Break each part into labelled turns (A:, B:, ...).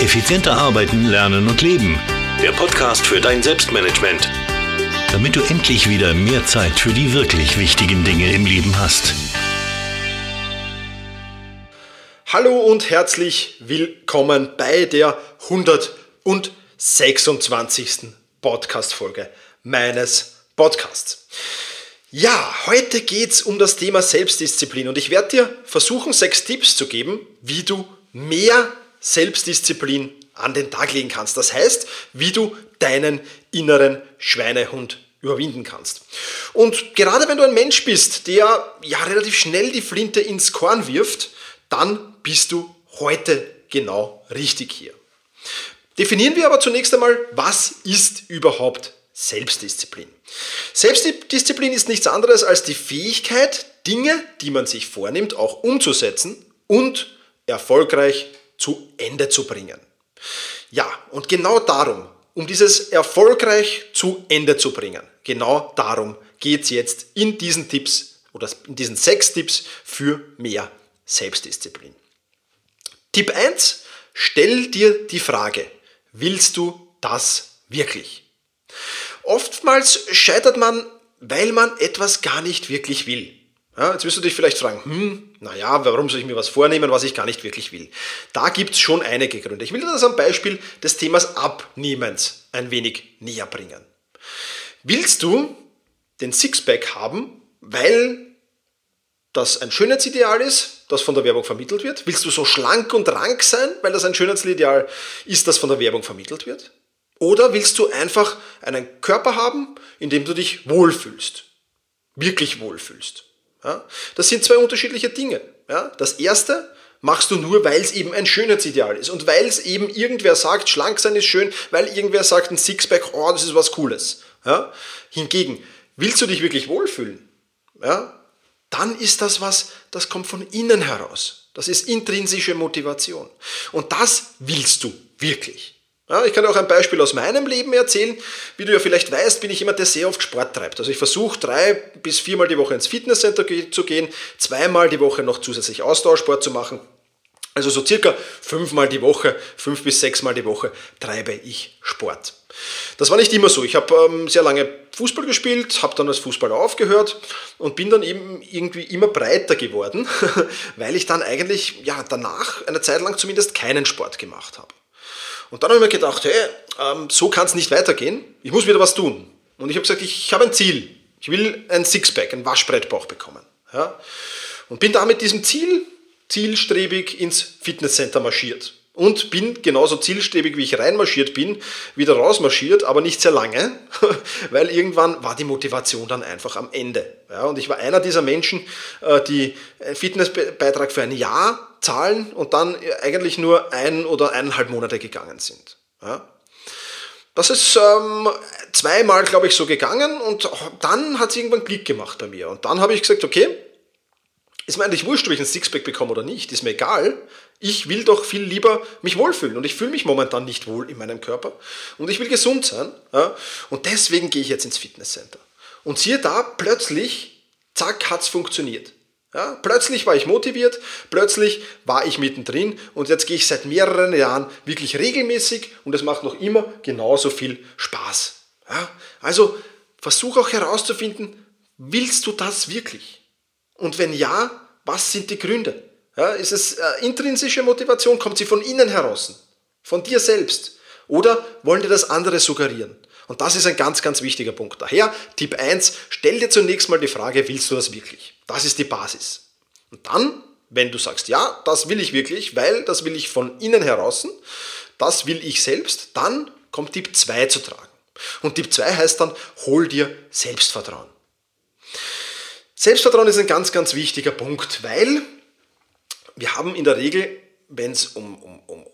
A: Effizienter arbeiten, lernen und leben. Der Podcast für dein Selbstmanagement. Damit du endlich wieder mehr Zeit für die wirklich wichtigen Dinge im Leben hast.
B: Hallo und herzlich willkommen bei der 126. Podcast-Folge meines Podcasts. Ja, heute geht es um das Thema Selbstdisziplin und ich werde dir versuchen, sechs Tipps zu geben, wie du mehr Selbstdisziplin an den Tag legen kannst. Das heißt, wie du deinen inneren Schweinehund überwinden kannst. Und gerade wenn du ein Mensch bist, der ja relativ schnell die Flinte ins Korn wirft, dann bist du heute genau richtig hier. Definieren wir aber zunächst einmal, was ist überhaupt Selbstdisziplin? Selbstdisziplin ist nichts anderes als die Fähigkeit, Dinge, die man sich vornimmt, auch umzusetzen und erfolgreich zu Ende zu bringen. Ja, und genau darum, um dieses erfolgreich zu Ende zu bringen, genau darum geht es jetzt in diesen Tipps oder in diesen sechs Tipps für mehr Selbstdisziplin. Tipp 1, stell dir die Frage, willst du das wirklich? Oftmals scheitert man, weil man etwas gar nicht wirklich will. Ja, jetzt wirst du dich vielleicht fragen, hm, naja, warum soll ich mir was vornehmen, was ich gar nicht wirklich will? Da gibt es schon einige Gründe. Ich will dir das am Beispiel des Themas Abnehmens ein wenig näher bringen. Willst du den Sixpack haben, weil das ein Schönheitsideal ist, das von der Werbung vermittelt wird? Willst du so schlank und rank sein, weil das ein Schönheitsideal ist, das von der Werbung vermittelt wird? Oder willst du einfach einen Körper haben, in dem du dich wohlfühlst? Wirklich wohlfühlst? Ja? Das sind zwei unterschiedliche Dinge. Ja? Das erste machst du nur, weil es eben ein Schönheitsideal ist und weil es eben irgendwer sagt, schlank sein ist schön, weil irgendwer sagt, ein Sixpack, oh, das ist was Cooles. Ja? Hingegen, willst du dich wirklich wohlfühlen? Ja? Dann ist das was, das kommt von innen heraus. Das ist intrinsische Motivation. Und das willst du wirklich. Ja, ich kann auch ein Beispiel aus meinem Leben erzählen. Wie du ja vielleicht weißt, bin ich jemand, der sehr oft Sport treibt. Also ich versuche drei bis viermal die Woche ins Fitnesscenter zu gehen, zweimal die Woche noch zusätzlich Ausdauersport zu machen. Also so circa fünfmal die Woche, fünf bis sechsmal die Woche treibe ich Sport. Das war nicht immer so. Ich habe ähm, sehr lange Fußball gespielt, habe dann als Fußballer aufgehört und bin dann eben irgendwie immer breiter geworden, weil ich dann eigentlich ja, danach eine Zeit lang zumindest keinen Sport gemacht habe. Und dann habe ich mir gedacht, hey, ähm, so kann es nicht weitergehen. Ich muss wieder was tun. Und ich habe gesagt, ich, ich habe ein Ziel. Ich will ein Sixpack, ein Waschbrettbauch bekommen. Ja? Und bin da mit diesem Ziel zielstrebig ins Fitnesscenter marschiert. Und bin genauso zielstrebig, wie ich reinmarschiert bin, wieder rausmarschiert, aber nicht sehr lange, weil irgendwann war die Motivation dann einfach am Ende. Ja, und ich war einer dieser Menschen, äh, die einen Fitnessbeitrag für ein Jahr zahlen und dann eigentlich nur ein oder eineinhalb Monate gegangen sind. Ja? Das ist ähm, zweimal, glaube ich, so gegangen und dann hat es irgendwann Klick gemacht bei mir. Und dann habe ich gesagt, okay, ist mir eigentlich wurscht, ob ich ein Sixpack bekomme oder nicht, ist mir egal. Ich will doch viel lieber mich wohlfühlen und ich fühle mich momentan nicht wohl in meinem Körper und ich will gesund sein. Ja? Und deswegen gehe ich jetzt ins Fitnesscenter. Und siehe da, plötzlich, zack, hat es funktioniert. Ja, plötzlich war ich motiviert, plötzlich war ich mittendrin und jetzt gehe ich seit mehreren Jahren wirklich regelmäßig und es macht noch immer genauso viel Spaß. Ja, also versuch auch herauszufinden, willst du das wirklich? Und wenn ja, was sind die Gründe? Ja, ist es äh, intrinsische Motivation? Kommt sie von innen heraus? Von dir selbst? Oder wollen dir das andere suggerieren? Und das ist ein ganz, ganz wichtiger Punkt. Daher, Tipp 1, stell dir zunächst mal die Frage, willst du das wirklich? Das ist die Basis. Und dann, wenn du sagst, ja, das will ich wirklich, weil das will ich von innen heraus, das will ich selbst, dann kommt Tipp 2 zu tragen. Und Tipp 2 heißt dann, hol dir Selbstvertrauen. Selbstvertrauen ist ein ganz, ganz wichtiger Punkt, weil wir haben in der Regel, wenn es um, um, um,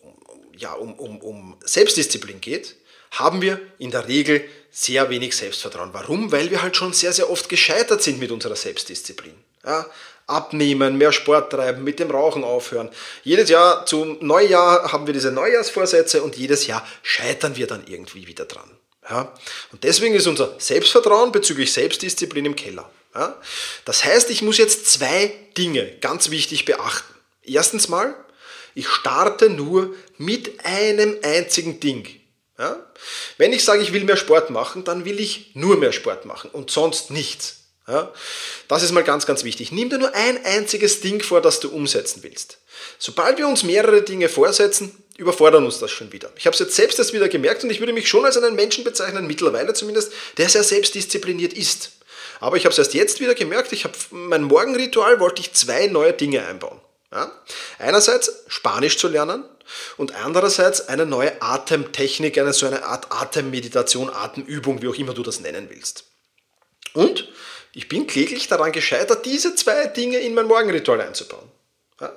B: ja, um, um, um Selbstdisziplin geht, haben wir in der Regel sehr wenig Selbstvertrauen. Warum? Weil wir halt schon sehr, sehr oft gescheitert sind mit unserer Selbstdisziplin. Ja, abnehmen, mehr Sport treiben, mit dem Rauchen aufhören. Jedes Jahr zum Neujahr haben wir diese Neujahrsvorsätze und jedes Jahr scheitern wir dann irgendwie wieder dran. Ja, und deswegen ist unser Selbstvertrauen bezüglich Selbstdisziplin im Keller. Ja, das heißt, ich muss jetzt zwei Dinge ganz wichtig beachten. Erstens mal, Ich starte nur mit einem einzigen Ding. Ja? Wenn ich sage, ich will mehr Sport machen, dann will ich nur mehr Sport machen und sonst nichts. Ja? Das ist mal ganz, ganz wichtig. Nimm dir nur ein einziges Ding vor, das du umsetzen willst. Sobald wir uns mehrere Dinge vorsetzen, überfordern uns das schon wieder. Ich habe es jetzt selbst erst wieder gemerkt und ich würde mich schon als einen Menschen bezeichnen, mittlerweile zumindest, der sehr selbstdiszipliniert ist. Aber ich habe es erst jetzt wieder gemerkt, ich habe mein Morgenritual wollte ich zwei neue Dinge einbauen. Ja? Einerseits Spanisch zu lernen und andererseits eine neue Atemtechnik, eine so eine Art Atemmeditation, Atemübung, wie auch immer du das nennen willst. Und ich bin kläglich daran gescheitert, diese zwei Dinge in mein Morgenritual einzubauen. Ja?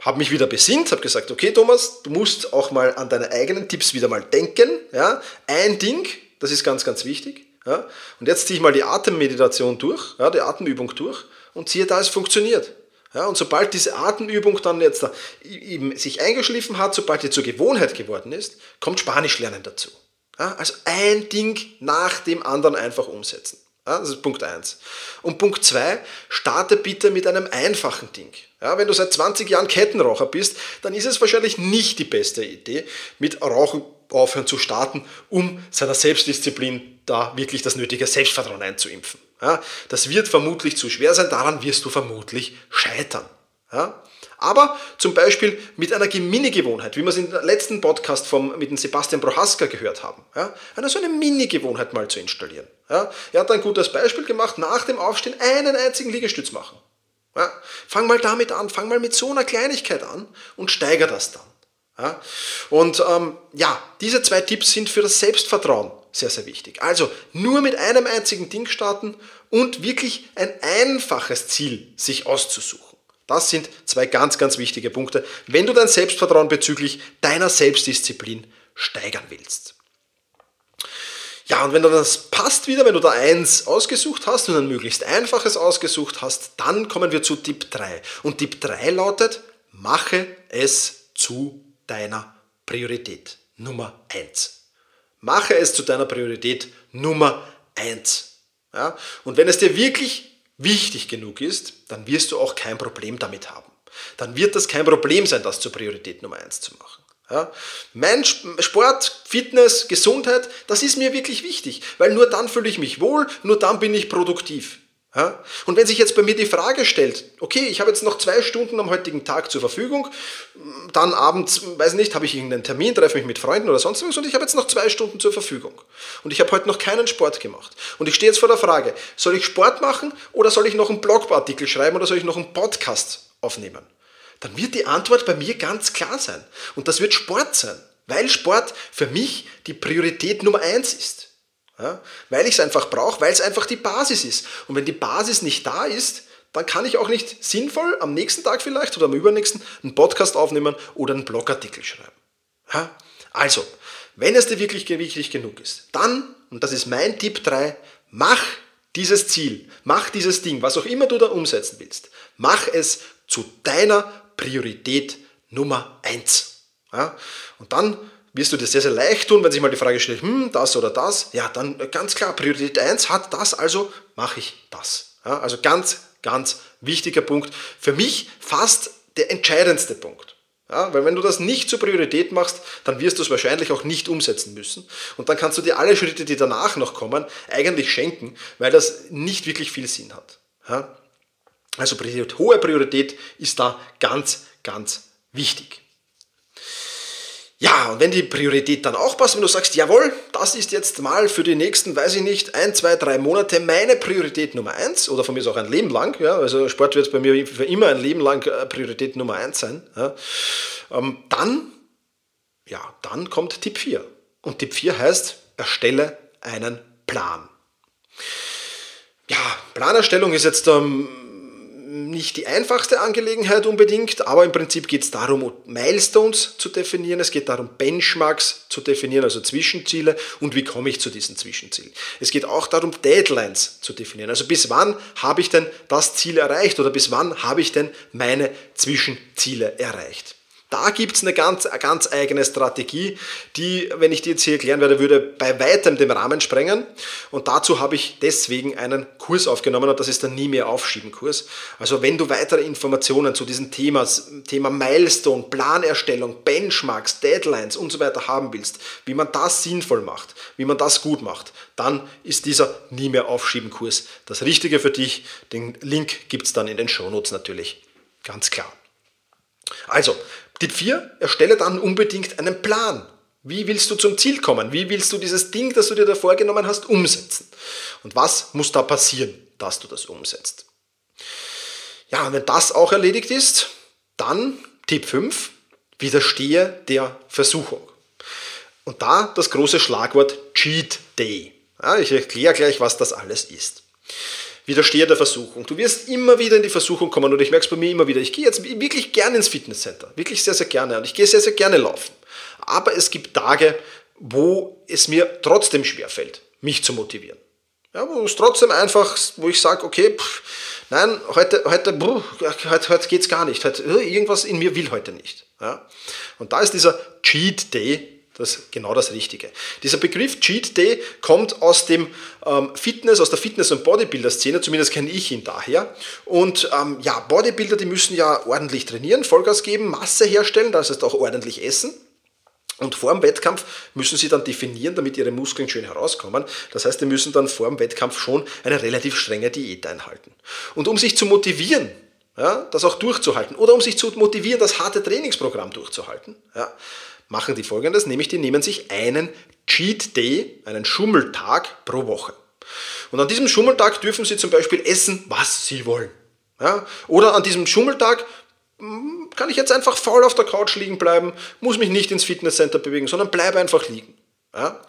B: Habe mich wieder besinnt, habe gesagt, okay Thomas, du musst auch mal an deine eigenen Tipps wieder mal denken. Ja? Ein Ding, das ist ganz, ganz wichtig. Ja? Und jetzt ziehe ich mal die Atemmeditation durch, ja, die Atemübung durch und siehe da, es funktioniert. Ja, und sobald diese Atemübung dann jetzt da, eben sich eingeschliffen hat, sobald die zur Gewohnheit geworden ist, kommt Spanisch lernen dazu. Ja, also ein Ding nach dem anderen einfach umsetzen. Ja, das ist Punkt 1. Und Punkt 2, starte bitte mit einem einfachen Ding. Ja, wenn du seit 20 Jahren Kettenraucher bist, dann ist es wahrscheinlich nicht die beste Idee, mit Rauchen aufhören zu starten, um seiner Selbstdisziplin da wirklich das nötige Selbstvertrauen einzuimpfen. Ja, das wird vermutlich zu schwer sein, daran wirst du vermutlich scheitern. Ja, aber zum Beispiel mit einer Mini-Gewohnheit, wie wir es im letzten Podcast vom, mit dem Sebastian Prohaska gehört haben. Ja, eine so eine Mini-Gewohnheit mal zu installieren. Ja, er hat ein gutes Beispiel gemacht, nach dem Aufstehen einen einzigen Liegestütz machen. Ja, fang mal damit an, fang mal mit so einer Kleinigkeit an und steiger das dann. Ja, und ähm, ja, diese zwei Tipps sind für das Selbstvertrauen sehr, sehr wichtig. Also nur mit einem einzigen Ding starten und wirklich ein einfaches Ziel sich auszusuchen. Das sind zwei ganz, ganz wichtige Punkte, wenn du dein Selbstvertrauen bezüglich deiner Selbstdisziplin steigern willst. Ja, und wenn du das passt wieder, wenn du da eins ausgesucht hast und ein möglichst einfaches ausgesucht hast, dann kommen wir zu Tipp 3. Und Tipp 3 lautet, mache es zu deiner Priorität Nummer 1. Mache es zu deiner Priorität Nummer 1. Ja? Und wenn es dir wirklich wichtig genug ist, dann wirst du auch kein Problem damit haben. Dann wird das kein Problem sein, das zur Priorität Nummer 1 zu machen. Ja? Mein Sport, Fitness, Gesundheit, das ist mir wirklich wichtig, weil nur dann fühle ich mich wohl, nur dann bin ich produktiv. Ja? Und wenn sich jetzt bei mir die Frage stellt, okay, ich habe jetzt noch zwei Stunden am heutigen Tag zur Verfügung, dann abends, weiß nicht, habe ich irgendeinen Termin, treffe mich mit Freunden oder sonst was und ich habe jetzt noch zwei Stunden zur Verfügung. Und ich habe heute noch keinen Sport gemacht. Und ich stehe jetzt vor der Frage, soll ich Sport machen oder soll ich noch einen Blogartikel schreiben oder soll ich noch einen Podcast aufnehmen? Dann wird die Antwort bei mir ganz klar sein. Und das wird Sport sein, weil Sport für mich die Priorität Nummer eins ist. Ja? Weil ich es einfach brauche, weil es einfach die Basis ist. Und wenn die Basis nicht da ist, dann kann ich auch nicht sinnvoll am nächsten Tag vielleicht oder am übernächsten einen Podcast aufnehmen oder einen Blogartikel schreiben. Ja? Also, wenn es dir wirklich wichtig genug ist, dann, und das ist mein Tipp 3, mach dieses Ziel, mach dieses Ding, was auch immer du da umsetzen willst, mach es zu deiner Priorität Nummer 1. Ja? Und dann wirst du dir sehr, sehr leicht tun, wenn sich mal die Frage stellt, hm, das oder das, ja, dann ganz klar, Priorität 1 hat das, also mache ich das. Ja, also ganz, ganz wichtiger Punkt. Für mich fast der entscheidendste Punkt. Ja, weil wenn du das nicht zur Priorität machst, dann wirst du es wahrscheinlich auch nicht umsetzen müssen. Und dann kannst du dir alle Schritte, die danach noch kommen, eigentlich schenken, weil das nicht wirklich viel Sinn hat. Ja? Also hohe Priorität ist da ganz, ganz wichtig. Ja, und wenn die Priorität dann auch passt, wenn du sagst, jawohl, das ist jetzt mal für die nächsten, weiß ich nicht, ein, zwei, drei Monate meine Priorität Nummer eins oder von mir ist auch ein Leben lang, ja, also Sport wird bei mir für immer ein Leben lang äh, Priorität Nummer eins sein, ja, ähm, dann, ja, dann kommt Tipp 4. Und Tipp 4 heißt, erstelle einen Plan. Ja, Planerstellung ist jetzt ähm, nicht die einfachste Angelegenheit unbedingt, aber im Prinzip geht es darum, Milestones zu definieren, es geht darum, Benchmarks zu definieren, also Zwischenziele und wie komme ich zu diesen Zwischenzielen. Es geht auch darum, Deadlines zu definieren, also bis wann habe ich denn das Ziel erreicht oder bis wann habe ich denn meine Zwischenziele erreicht. Da gibt es eine ganz, eine ganz eigene Strategie, die, wenn ich die jetzt hier erklären werde, würde bei weitem den Rahmen sprengen. Und dazu habe ich deswegen einen Kurs aufgenommen und das ist der Nie mehr aufschieben Kurs. Also wenn du weitere Informationen zu diesem Thema, Thema Milestone, Planerstellung, Benchmarks, Deadlines und so weiter haben willst, wie man das sinnvoll macht, wie man das gut macht, dann ist dieser Nie mehr aufschieben Kurs das Richtige für dich. Den Link gibt es dann in den Shownotes natürlich. Ganz klar. Also, Tipp 4, erstelle dann unbedingt einen Plan. Wie willst du zum Ziel kommen? Wie willst du dieses Ding, das du dir da vorgenommen hast, umsetzen? Und was muss da passieren, dass du das umsetzt? Ja, und wenn das auch erledigt ist, dann Tipp 5, widerstehe der Versuchung. Und da das große Schlagwort Cheat Day. Ja, ich erkläre gleich, was das alles ist widerstehe der Versuchung. Du wirst immer wieder in die Versuchung kommen und ich merke es bei mir immer wieder. Ich gehe jetzt wirklich gerne ins Fitnesscenter, wirklich sehr, sehr gerne und ich gehe sehr, sehr gerne laufen. Aber es gibt Tage, wo es mir trotzdem schwerfällt, mich zu motivieren. Ja, wo es trotzdem einfach, wo ich sage, okay, pff, nein, heute, heute, heute, heute geht es gar nicht. Heute, irgendwas in mir will heute nicht. Ja? Und da ist dieser Cheat Day das genau das Richtige. Dieser Begriff Cheat Day kommt aus dem ähm, Fitness, aus der Fitness- und Bodybuilder-Szene, zumindest kenne ich ihn daher. Und ähm, ja, Bodybuilder, die müssen ja ordentlich trainieren, Vollgas geben, Masse herstellen, das heißt auch ordentlich essen. Und vor dem Wettkampf müssen sie dann definieren, damit ihre Muskeln schön herauskommen. Das heißt, sie müssen dann vor dem Wettkampf schon eine relativ strenge Diät einhalten. Und um sich zu motivieren, ja, das auch durchzuhalten, oder um sich zu motivieren, das harte Trainingsprogramm durchzuhalten, ja, machen die folgendes, nämlich die nehmen sich einen Cheat Day, einen Schummeltag pro Woche. Und an diesem Schummeltag dürfen sie zum Beispiel essen, was sie wollen. Ja? Oder an diesem Schummeltag hm, kann ich jetzt einfach faul auf der Couch liegen bleiben, muss mich nicht ins Fitnesscenter bewegen, sondern bleibe einfach liegen. Ja?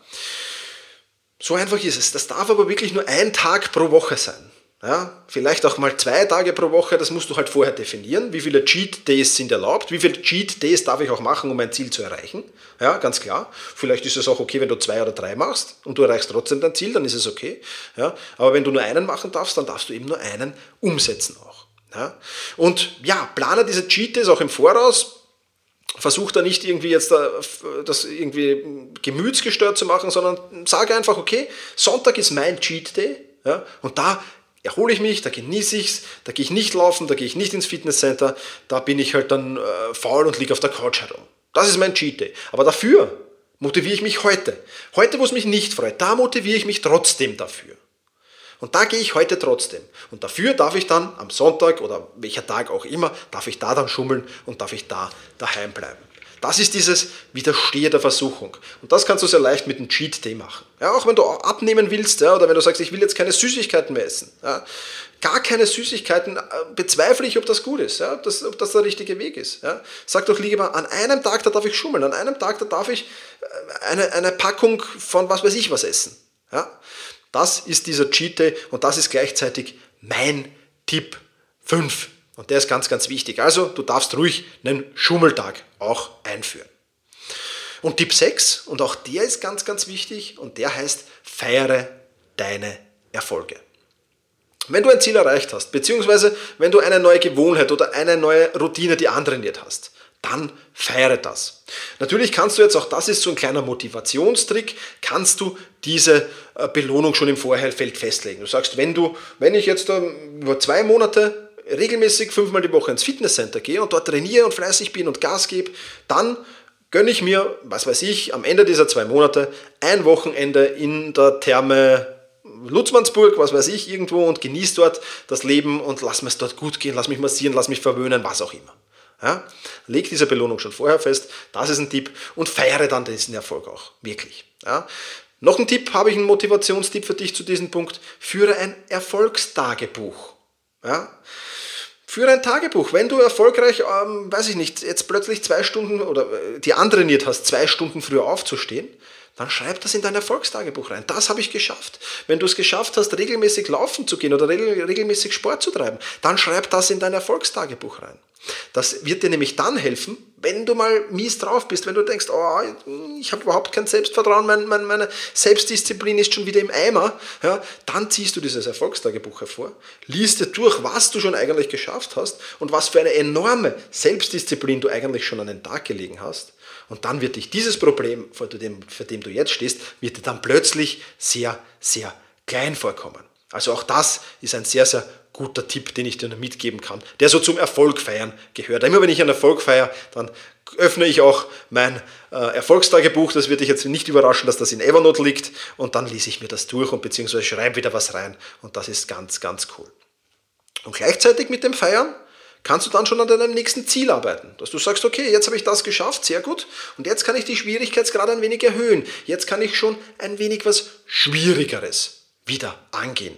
B: So einfach ist es. Das darf aber wirklich nur ein Tag pro Woche sein. Ja, vielleicht auch mal zwei Tage pro Woche, das musst du halt vorher definieren. Wie viele Cheat Days sind erlaubt? Wie viele Cheat Days darf ich auch machen, um mein Ziel zu erreichen? Ja, ganz klar. Vielleicht ist es auch okay, wenn du zwei oder drei machst und du erreichst trotzdem dein Ziel, dann ist es okay. Ja, aber wenn du nur einen machen darfst, dann darfst du eben nur einen umsetzen auch. Ja, und ja, plane diese Cheat Days auch im Voraus. Versuch da nicht irgendwie jetzt das irgendwie gemütsgestört zu machen, sondern sage einfach, okay, Sonntag ist mein Cheat Day. Ja, und da erhole ich mich, da genieße ich es, da gehe ich nicht laufen, da gehe ich nicht ins Fitnesscenter, da bin ich halt dann äh, faul und liege auf der Couch herum. Das ist mein Cheat Day. Aber dafür motiviere ich mich heute. Heute, wo es mich nicht freut, da motiviere ich mich trotzdem dafür. Und da gehe ich heute trotzdem. Und dafür darf ich dann am Sonntag oder welcher Tag auch immer, darf ich da dann schummeln und darf ich da daheim bleiben. Das ist dieses Widerstehe der Versuchung. Und das kannst du sehr leicht mit einem Cheat Day machen. Ja, auch wenn du abnehmen willst ja, oder wenn du sagst, ich will jetzt keine Süßigkeiten mehr essen. Ja, gar keine Süßigkeiten, äh, bezweifle ich, ob das gut ist, ja, ob, das, ob das der richtige Weg ist. Ja. Sag doch lieber, an einem Tag, da darf ich schummeln, an einem Tag, da darf ich äh, eine, eine Packung von was weiß ich was essen. Ja. Das ist dieser Cheat Day und das ist gleichzeitig mein Tipp 5. Und der ist ganz, ganz wichtig. Also du darfst ruhig einen Schummeltag auch einführen. Und Tipp 6, und auch der ist ganz, ganz wichtig, und der heißt, feiere deine Erfolge. Wenn du ein Ziel erreicht hast, beziehungsweise wenn du eine neue Gewohnheit oder eine neue Routine, die antrainiert hast, dann feiere das. Natürlich kannst du jetzt, auch das ist so ein kleiner Motivationstrick, kannst du diese äh, Belohnung schon im Vorfeld festlegen. Du sagst, wenn du, wenn ich jetzt über zwei Monate regelmäßig fünfmal die Woche ins Fitnesscenter gehe und dort trainiere und fleißig bin und Gas gebe, dann gönne ich mir, was weiß ich, am Ende dieser zwei Monate ein Wochenende in der Therme Lutzmannsburg, was weiß ich, irgendwo und genieße dort das Leben und lass mir es dort gut gehen, lass mich massieren, lass mich verwöhnen, was auch immer. Ja? Leg diese Belohnung schon vorher fest, das ist ein Tipp und feiere dann diesen Erfolg auch, wirklich. Ja? Noch ein Tipp, habe ich einen Motivationstipp für dich zu diesem Punkt, führe ein Erfolgstagebuch. Ja? Führe ein Tagebuch. Wenn du erfolgreich, ähm, weiß ich nicht, jetzt plötzlich zwei Stunden oder äh, die antrainiert hast, zwei Stunden früher aufzustehen, dann schreib das in dein Erfolgstagebuch rein. Das habe ich geschafft. Wenn du es geschafft hast, regelmäßig laufen zu gehen oder regelmäßig Sport zu treiben, dann schreib das in dein Erfolgstagebuch rein. Das wird dir nämlich dann helfen, wenn du mal mies drauf bist, wenn du denkst, oh, ich habe überhaupt kein Selbstvertrauen, mein, mein, meine Selbstdisziplin ist schon wieder im Eimer, ja, dann ziehst du dieses Erfolgstagebuch hervor, liest dir durch, was du schon eigentlich geschafft hast und was für eine enorme Selbstdisziplin du eigentlich schon an den Tag gelegen hast. Und dann wird dich dieses Problem, vor dem, vor dem du jetzt stehst, wird dir dann plötzlich sehr, sehr klein vorkommen. Also auch das ist ein sehr, sehr guter Tipp, den ich dir noch mitgeben kann, der so zum Erfolg feiern gehört. Immer wenn ich einen Erfolg feiere, dann öffne ich auch mein äh, Erfolgstagebuch. Das wird dich jetzt nicht überraschen, dass das in Evernote liegt. Und dann lese ich mir das durch und beziehungsweise schreibe wieder was rein. Und das ist ganz, ganz cool. Und gleichzeitig mit dem Feiern kannst du dann schon an deinem nächsten Ziel arbeiten. Dass du sagst, okay, jetzt habe ich das geschafft, sehr gut. Und jetzt kann ich die Schwierigkeitsgrad ein wenig erhöhen. Jetzt kann ich schon ein wenig was Schwierigeres wieder angehen.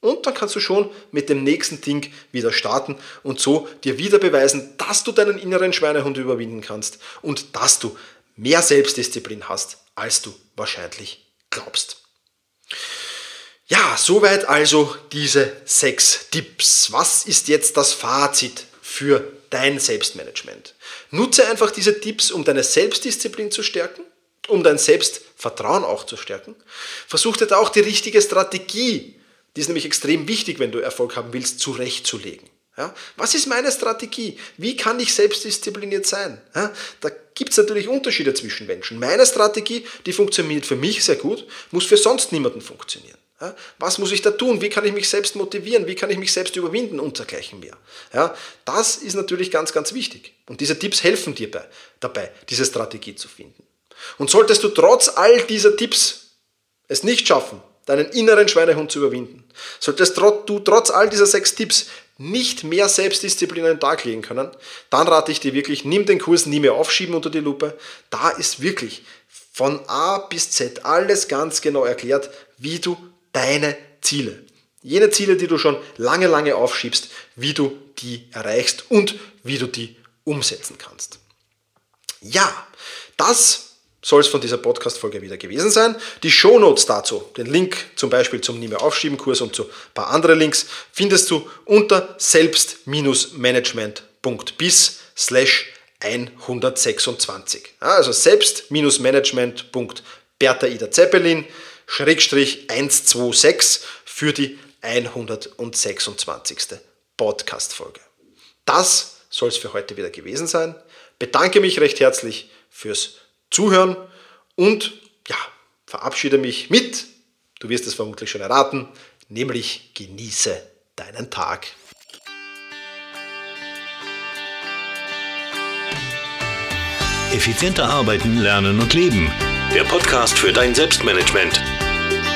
B: Und dann kannst du schon mit dem nächsten Ding wieder starten und so dir wieder beweisen, dass du deinen inneren Schweinehund überwinden kannst und dass du mehr Selbstdisziplin hast, als du wahrscheinlich glaubst. Ja, soweit also diese sechs Tipps. Was ist jetzt das Fazit für dein Selbstmanagement? Nutze einfach diese Tipps, um deine Selbstdisziplin zu stärken, um dein Selbstvertrauen auch zu stärken. Versuch dir da auch die richtige Strategie die ist nämlich extrem wichtig, wenn du Erfolg haben willst, zurechtzulegen. Ja? Was ist meine Strategie? Wie kann ich selbstdiszipliniert sein? Ja? Da gibt es natürlich Unterschiede zwischen Menschen. Meine Strategie, die funktioniert für mich sehr gut, muss für sonst niemanden funktionieren. Ja? Was muss ich da tun? Wie kann ich mich selbst motivieren? Wie kann ich mich selbst überwinden und dergleichen mehr? Ja? Das ist natürlich ganz, ganz wichtig. Und diese Tipps helfen dir bei, dabei, diese Strategie zu finden. Und solltest du trotz all dieser Tipps es nicht schaffen, deinen inneren Schweinehund zu überwinden. Solltest du trotz all dieser sechs Tipps nicht mehr Selbstdisziplin an den Tag legen können, dann rate ich dir wirklich, nimm den Kurs nie mehr aufschieben unter die Lupe. Da ist wirklich von A bis Z alles ganz genau erklärt, wie du deine Ziele, jene Ziele, die du schon lange, lange aufschiebst, wie du die erreichst und wie du die umsetzen kannst. Ja, das soll es von dieser Podcast-Folge wieder gewesen sein. Die Shownotes dazu, den Link zum Beispiel zum Nie mehr aufschieben Kurs und zu ein paar andere Links, findest du unter selbst-management.bis slash 126. Also selbst-management.bertha Ida Zeppelin Schrägstrich 126 für die 126. Podcast-Folge. Das soll es für heute wieder gewesen sein. Bedanke mich recht herzlich fürs Zuhören und ja, verabschiede mich mit, du wirst es vermutlich schon erraten, nämlich genieße deinen Tag.
A: Effizienter arbeiten, lernen und leben. Der Podcast für dein Selbstmanagement.